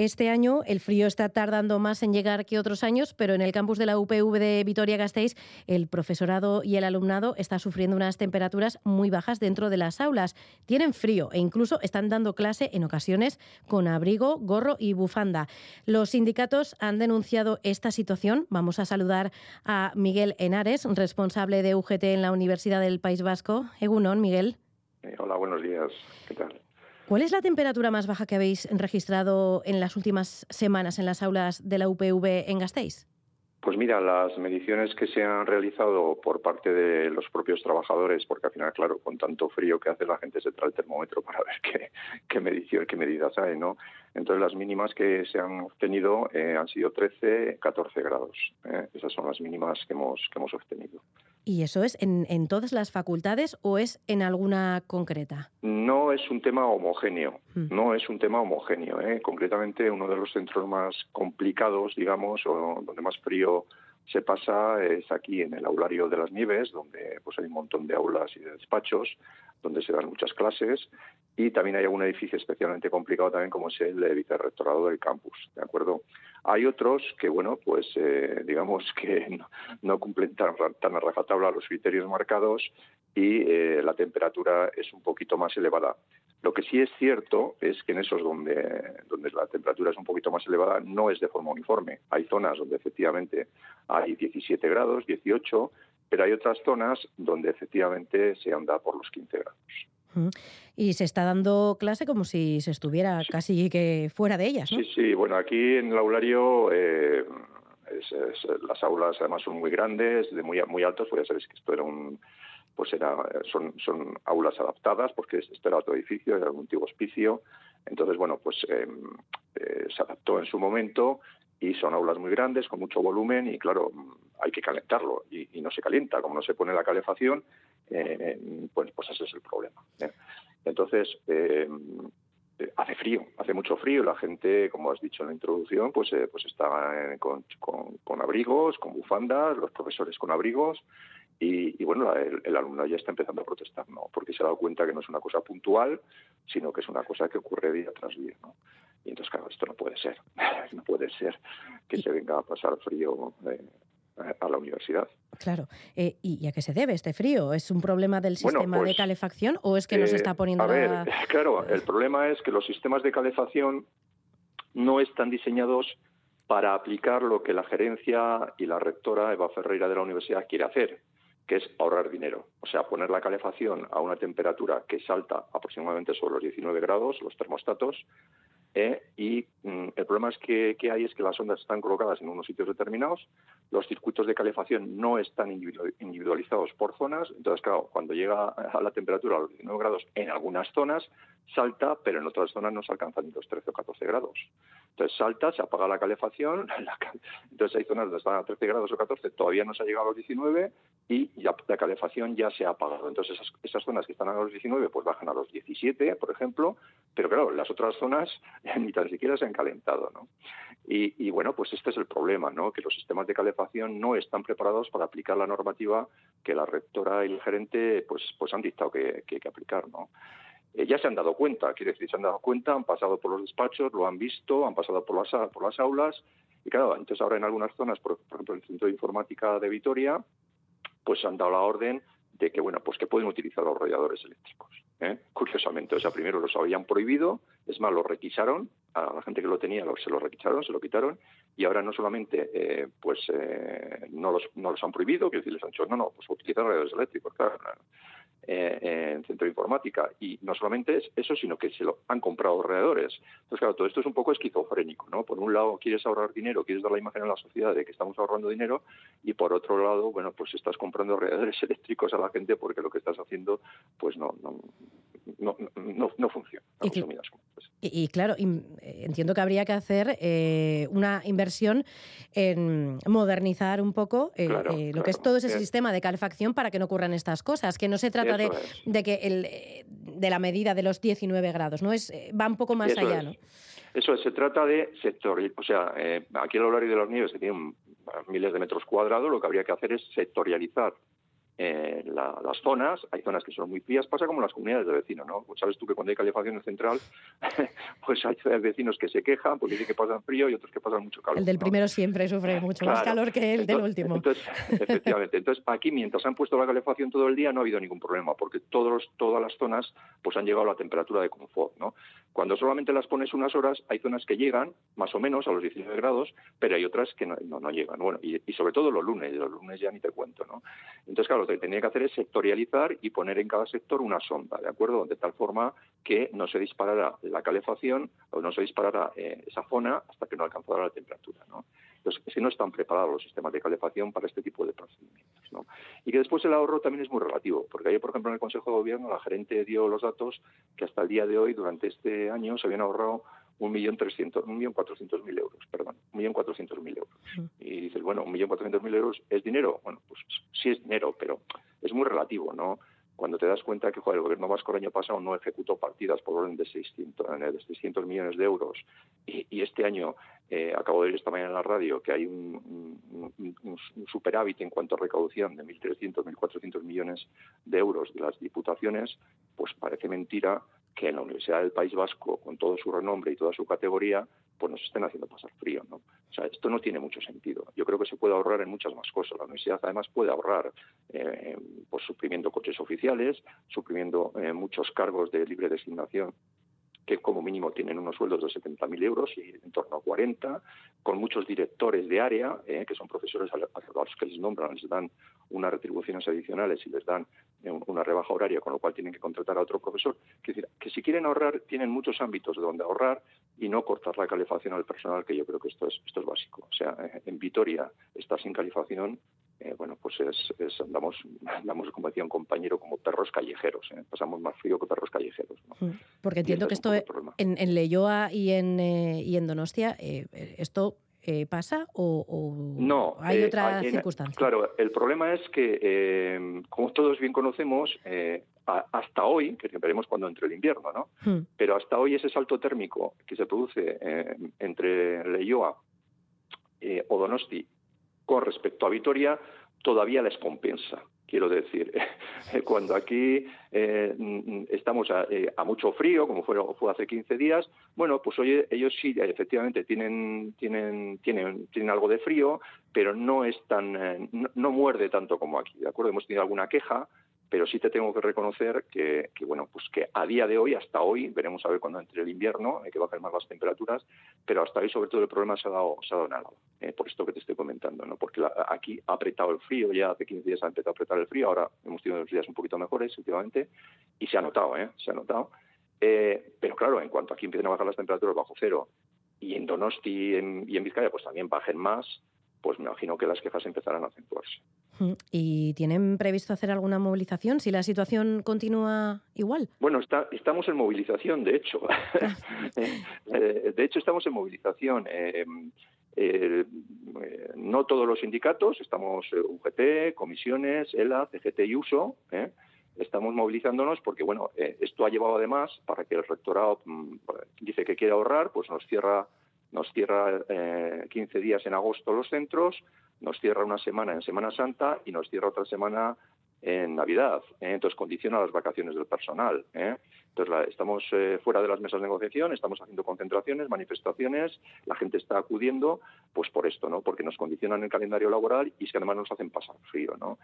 Este año el frío está tardando más en llegar que otros años, pero en el campus de la UPV de Vitoria-Gasteiz el profesorado y el alumnado está sufriendo unas temperaturas muy bajas dentro de las aulas. Tienen frío e incluso están dando clase en ocasiones con abrigo, gorro y bufanda. Los sindicatos han denunciado esta situación. Vamos a saludar a Miguel Henares, responsable de UGT en la Universidad del País Vasco. Egunon, Miguel. Eh, hola, buenos días. ¿Qué tal? ¿Cuál es la temperatura más baja que habéis registrado en las últimas semanas en las aulas de la UPV en Gasteiz? Pues mira, las mediciones que se han realizado por parte de los propios trabajadores, porque al final, claro, con tanto frío que hace la gente se trae el termómetro para ver qué, qué medición, qué medidas hay, ¿no? Entonces las mínimas que se han obtenido eh, han sido 13, 14 grados. ¿eh? Esas son las mínimas que hemos, que hemos obtenido. ¿Y eso es en, en, todas las facultades o es en alguna concreta? No es un tema homogéneo, mm. no es un tema homogéneo. ¿eh? Concretamente, uno de los centros más complicados, digamos, o donde más frío se pasa es aquí en el aulario de las Nieves, donde pues hay un montón de aulas y de despachos, donde se dan muchas clases, y también hay algún edificio especialmente complicado también como es el vicerrectorado del campus, ¿de acuerdo? Hay otros que, bueno, pues eh, digamos que no, cumplen tan, tan, a rajatabla los criterios marcados y eh, la temperatura es un poquito más elevada. Lo que sí es cierto es que en esos donde, donde la temperatura es un poquito más elevada no es de forma uniforme. Hay zonas donde efectivamente hay 17 grados, 18, pero hay otras zonas donde efectivamente se anda por los 15 grados. Y se está dando clase como si se estuviera casi que fuera de ellas, ¿no? Sí, sí. Bueno, aquí en el aulario eh, las aulas además son muy grandes, de muy muy altos. Voy a saber que esto era un pues era, son, son aulas adaptadas, porque esto era otro edificio, era un antiguo hospicio. Entonces, bueno, pues em, eh, se adaptó en su momento y son aulas muy grandes, con mucho volumen y, claro, hay que calentarlo y, no se calienta. Como no se pone la calefacción, eh, pues, pues ese es el problema. ¿eh? Entonces, em, hace frío, hace mucho frío. La gente, como has dicho en la introducción, pues, pues está con, con, abrigos, con bufandas, los profesores con abrigos. Y, bueno, el, alumno ya está empezando a protestar, ¿no? Porque se ha dado cuenta que no es una cosa puntual, sino que es una cosa que ocurre día tras día, ¿no? Y entonces, claro, esto no puede ser. no puede ser que se venga a pasar frío eh, a la universidad. Claro. Eh, ¿Y a qué se debe este frío? ¿Es un problema del sistema de pues, calefacción o es que nos está poniendo a ver, claro, el problema es que los sistemas de calefacción no están diseñados para aplicar lo que la gerencia y la rectora Eva Ferreira de la universidad quiere hacer, que es ahorrar dinero. O sea, poner la calefacción a una temperatura que salta aproximadamente sobre los 19 grados, los termostatos, eh, y mm, el problema es que, que, hay es que las ondas están colocadas en unos sitios determinados, los circuitos de calefacción no están individualizados por zonas, entonces claro, cuando llega a la temperatura a los 19 grados en algunas zonas salta, pero en otras zonas no se alcanzan ni los 13 o 14 grados. Entonces salta, se apaga la calefacción, entonces hay zonas donde están a 13 grados o 14, todavía no se ha llegado a los 19 y ya, la calefacción ya se ha apagado. Entonces esas, esas zonas que están a los 19 pues bajan a los 17, por ejemplo, pero claro, las otras zonas ni tan siquiera se han calentado. ¿no? Y, bueno, pues este es el problema, ¿no? que los sistemas de calefacción no están preparados para aplicar la normativa que la rectora y el gerente pues, pues han dictado que, que hay que aplicar. ¿no? Eh, ya se han dado cuenta, quiere decir, se han dado cuenta, han pasado por los despachos, lo han visto, han pasado por las, por las aulas, y claro, entonces ahora en algunas zonas, por, ejemplo, en el Centro de Informática de Vitoria, pues han dado la orden de que, bueno, pues que pueden utilizar los radiadores eléctricos. ¿eh? Curiosamente, o sea, primero los habían prohibido, es más, los requisaron, a la gente que lo tenía se lo requisaron, se lo quitaron, y ahora no solamente eh, pues no, los, no los han prohibido, que decir, les han dicho, no, no, pues utilizar radiadores eléctricos, claro, claro eh, en centro de informática. Y no solamente es eso, sino que se lo han comprado alrededores. Entonces, claro, todo esto es un poco esquizofrénico, ¿no? Por un lado quieres ahorrar dinero, quieres dar la imagen a la sociedad de que estamos ahorrando dinero, y por otro lado, bueno, pues estás comprando alrededores eléctricos a la gente porque lo que estás haciendo, pues no, no, no, no, no funciona. Y, claro, eh, entiendo que habría que hacer eh, una inversión en modernizar un poco eh, lo que es todo ese sistema de calefacción para que no ocurran estas cosas, que no se trata de, de, que el, de la medida de los 19 grados, no es va un poco más allá, ¿no? Eso se trata de sector, o sea, aquí el horario de los nieves que tiene miles de metros cuadrados, lo que habría que hacer es sectorializar eh, las zonas, hay zonas que son muy frías, pasa como las comunidades de vecinos, ¿no? Pues sabes tú que cuando hay calefacción en central, pues hay vecinos que se quejan porque dicen que pasan frío y otros que pasan mucho calor. El del primero siempre sufre mucho más calor que el del último. Entonces, efectivamente. Entonces, aquí mientras han puesto la calefacción todo el día no ha habido ningún problema, porque todos, todas las zonas pues han llegado a la temperatura de confort, ¿no? Cuando solamente las pones unas horas, hay zonas que llegan más o menos a los 19 grados, pero hay otras que no, no, llegan. Bueno, y, sobre todo los lunes, los lunes ya ni te cuento, ¿no? Entonces, claro, que tenía que hacer es sectorializar y poner en cada sector una sonda, ¿de acuerdo? De tal forma que no se disparara la calefacción o no se disparara eh, esa zona hasta que no alcanzara la temperatura, ¿no? Entonces, si no están preparados los sistemas de calefacción para este tipo de procedimientos, ¿no? Y que después el ahorro también es muy relativo, porque ayer, por ejemplo, en el Consejo de Gobierno la gerente dio los datos que hasta el día de hoy, durante este año, se habían ahorrado un millón trescientos, un millón cuatrocientos mil euros, perdón, un millón cuatrocientos mil euros. Y dices, bueno, un millón cuatrocientos mil euros es dinero. Bueno, pues sí es dinero, pero es muy relativo, ¿no? Cuando te das cuenta que el gobierno vasco el año pasado no ejecutó partidas por orden de 600, eh, de 600 millones de euros y, este año eh, acabo de ver esta mañana en la radio que hay un, un, superávit en cuanto a recaudación de 1.300, 1.400 millones de euros de las diputaciones, pues parece mentira que en la Universidad del País Vasco, con todo su renombre y toda su categoría, pues nos estén haciendo pasar frío. ¿no? O sea, esto no tiene mucho sentido. Yo creo que se puede ahorrar en muchas más cosas. La universidad además puede ahorrar eh, pues, suprimiendo coches oficiales, suprimiendo eh, muchos cargos de libre designación que como mínimo tienen unos sueldos de 70.000 euros y en torno a 40, con muchos directores de área, eh, que son profesores a los que les nombran, les dan unas retribuciones adicionales y les dan una rebaja horaria, con lo cual tienen que contratar a otro profesor. Es decir, que si quieren ahorrar, tienen muchos ámbitos de donde ahorrar y no cortar la calefacción al personal, que yo creo que esto es, esto es básico. O sea, eh, en Vitoria está sin calefacción eh, bueno, pues es, andamos, andamos, como decía un compañero, como perros callejeros. ¿eh? Pasamos más frío que perros callejeros. Mm, porque entiendo que esto en, en Leyoa y en, eh, y en Donostia, esto pasa o, no, hay otra circunstancia? Claro, el problema es que, como todos bien conocemos, hasta hoy, que veremos cuando entre el invierno, ¿no? Hmm. Pero hasta hoy ese salto térmico que se produce entre Leyoa o Donosti con respecto a Vitoria todavía les compensa. Quiero decir, cuando aquí eh, estamos eh, a, mucho frío, como fue, fue, hace 15 días, bueno, pues oye, ellos sí, efectivamente, tienen, tienen, tienen, tienen algo de frío, pero no es tan, eh, no, muerde tanto como aquí, ¿de acuerdo? Hemos tenido alguna queja, pero sí te tengo que reconocer que, bueno, pues que a día de hoy, hasta hoy, veremos a ver cuando entre el invierno, hay que bajar más las temperaturas, pero hasta hoy sobre todo el problema se ha dado, se ha dado en eh, por esto que te estoy comentando, ¿no? Porque aquí ha apretado el frío, ya hace 15 días ha empezado a apretar el frío, ahora hemos tenido unos días un poquito mejores últimamente, y se ha notado, ¿eh? Se ha notado. Eh, pero claro, en cuanto aquí empiecen a bajar las temperaturas bajo cero, y en Donosti y en Vizcaya pues también bajen más, pues me imagino que las quejas empezarán a acentuarse. ¿Y tienen previsto hacer alguna movilización si la situación continúa igual? Bueno, estamos en movilización, de hecho. Eh, de hecho, estamos en movilización. Eh, eh, no todos los sindicatos, estamos UGT, comisiones, ELA, CGT y USO. Estamos movilizándonos porque, bueno, esto ha llevado además para que el rectorado mm, dice que quiere ahorrar, pues nos cierra nos cierra eh, 15 días en agosto los centros, nos cierra una semana en Semana Santa y nos cierra otra semana en Navidad. ¿eh? Entonces condiciona las vacaciones del personal. ¿eh? Entonces estamos eh, fuera de las mesas de negociación, estamos haciendo concentraciones, manifestaciones, la gente está acudiendo, pues por esto, ¿no? Porque nos condicionan el calendario laboral y es que además nos hacen pasar frío, ¿no?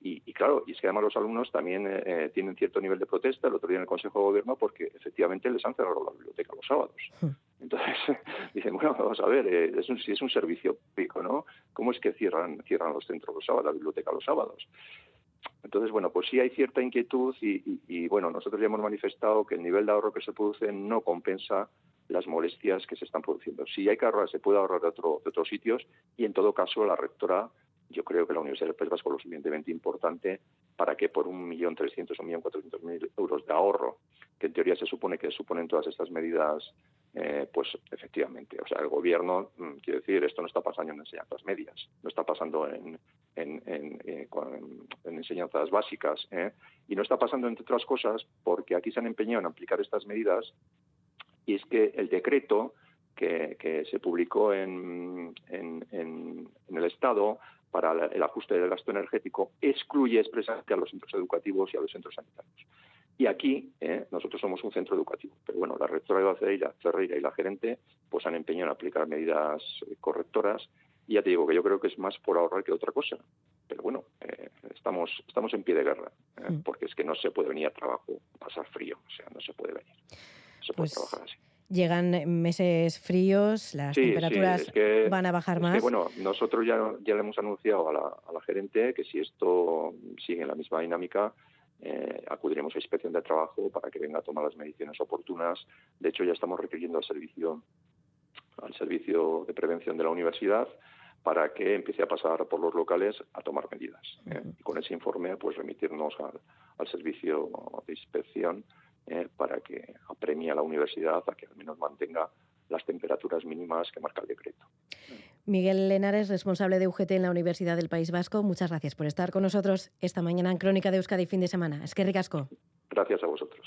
Y, claro, y es que además los alumnos también tienen cierto nivel de protesta. El otro día en el Consejo de Gobierno, porque efectivamente les han cerrado la biblioteca los sábados. Entonces dicen, bueno, vamos a ver, un, si es un servicio público, ¿no? ¿Cómo es que cierran cierran los centros los sábados, la biblioteca los sábados? Entonces, bueno, pues sí hay cierta inquietud y, bueno, nosotros ya hemos manifestado que el nivel de ahorro que se produce no compensa las molestias que se están produciendo. Si hay que ahorrar, se puede ahorrar de, otro, de otros sitios y en todo caso la rectora, yo creo que la Universidad del País Vasco es lo suficientemente importante para que por un millón trescientos o un millón cuatrocientos mil euros de ahorro, que en teoría se supone que suponen todas estas medidas eh, pues efectivamente, o sea, el gobierno, mm, quiero decir, esto no está pasando en enseñanzas medias, no está pasando en, en, en, eh, enseñanzas básicas, ¿eh? y no está pasando, entre otras cosas, porque aquí se han empeñado en aplicar estas medidas, y es que el decreto que, se publicó en, en, el Estado para el ajuste del gasto energético excluye expresamente a los centros educativos y a los centros sanitarios. Y aquí eh, nosotros somos un centro educativo, pero bueno, la rectora Eva Ferreira, Ferreira y la gerente pues han empeñado en aplicar medidas eh, correctoras y ya te digo que yo creo que es más por ahorrar que otra cosa. Pero bueno, eh, estamos, estamos en pie de guerra, mm. porque es que no se puede venir a trabajo pasar frío, o sea, no se puede venir. No se puede pues trabajar así. Llegan meses fríos, las temperaturas van a bajar más. bueno, nosotros ya, ya le hemos anunciado a la, a la gerente que si esto sigue en la misma dinámica, eh, acudiremos a inspección de trabajo para que venga a tomar las mediciones oportunas. De hecho, ya estamos requiriendo al servicio, al servicio de prevención de la universidad para que empiece a pasar por los locales a tomar medidas. ¿eh? Y con ese informe, pues remitirnos al, servicio de inspección eh, para que apremie a la universidad a que al menos mantenga las temperaturas mínimas que marca el decreto. Miguel Lenares, responsable de UGT en la Universidad del País Vasco, muchas gracias por estar con nosotros esta mañana en Crónica de Euskadi fin de semana. Es que ricasco. Gracias a vosotros.